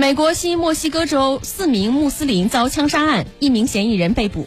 美国新墨西哥州四名穆斯林遭枪杀案一名嫌疑人被捕。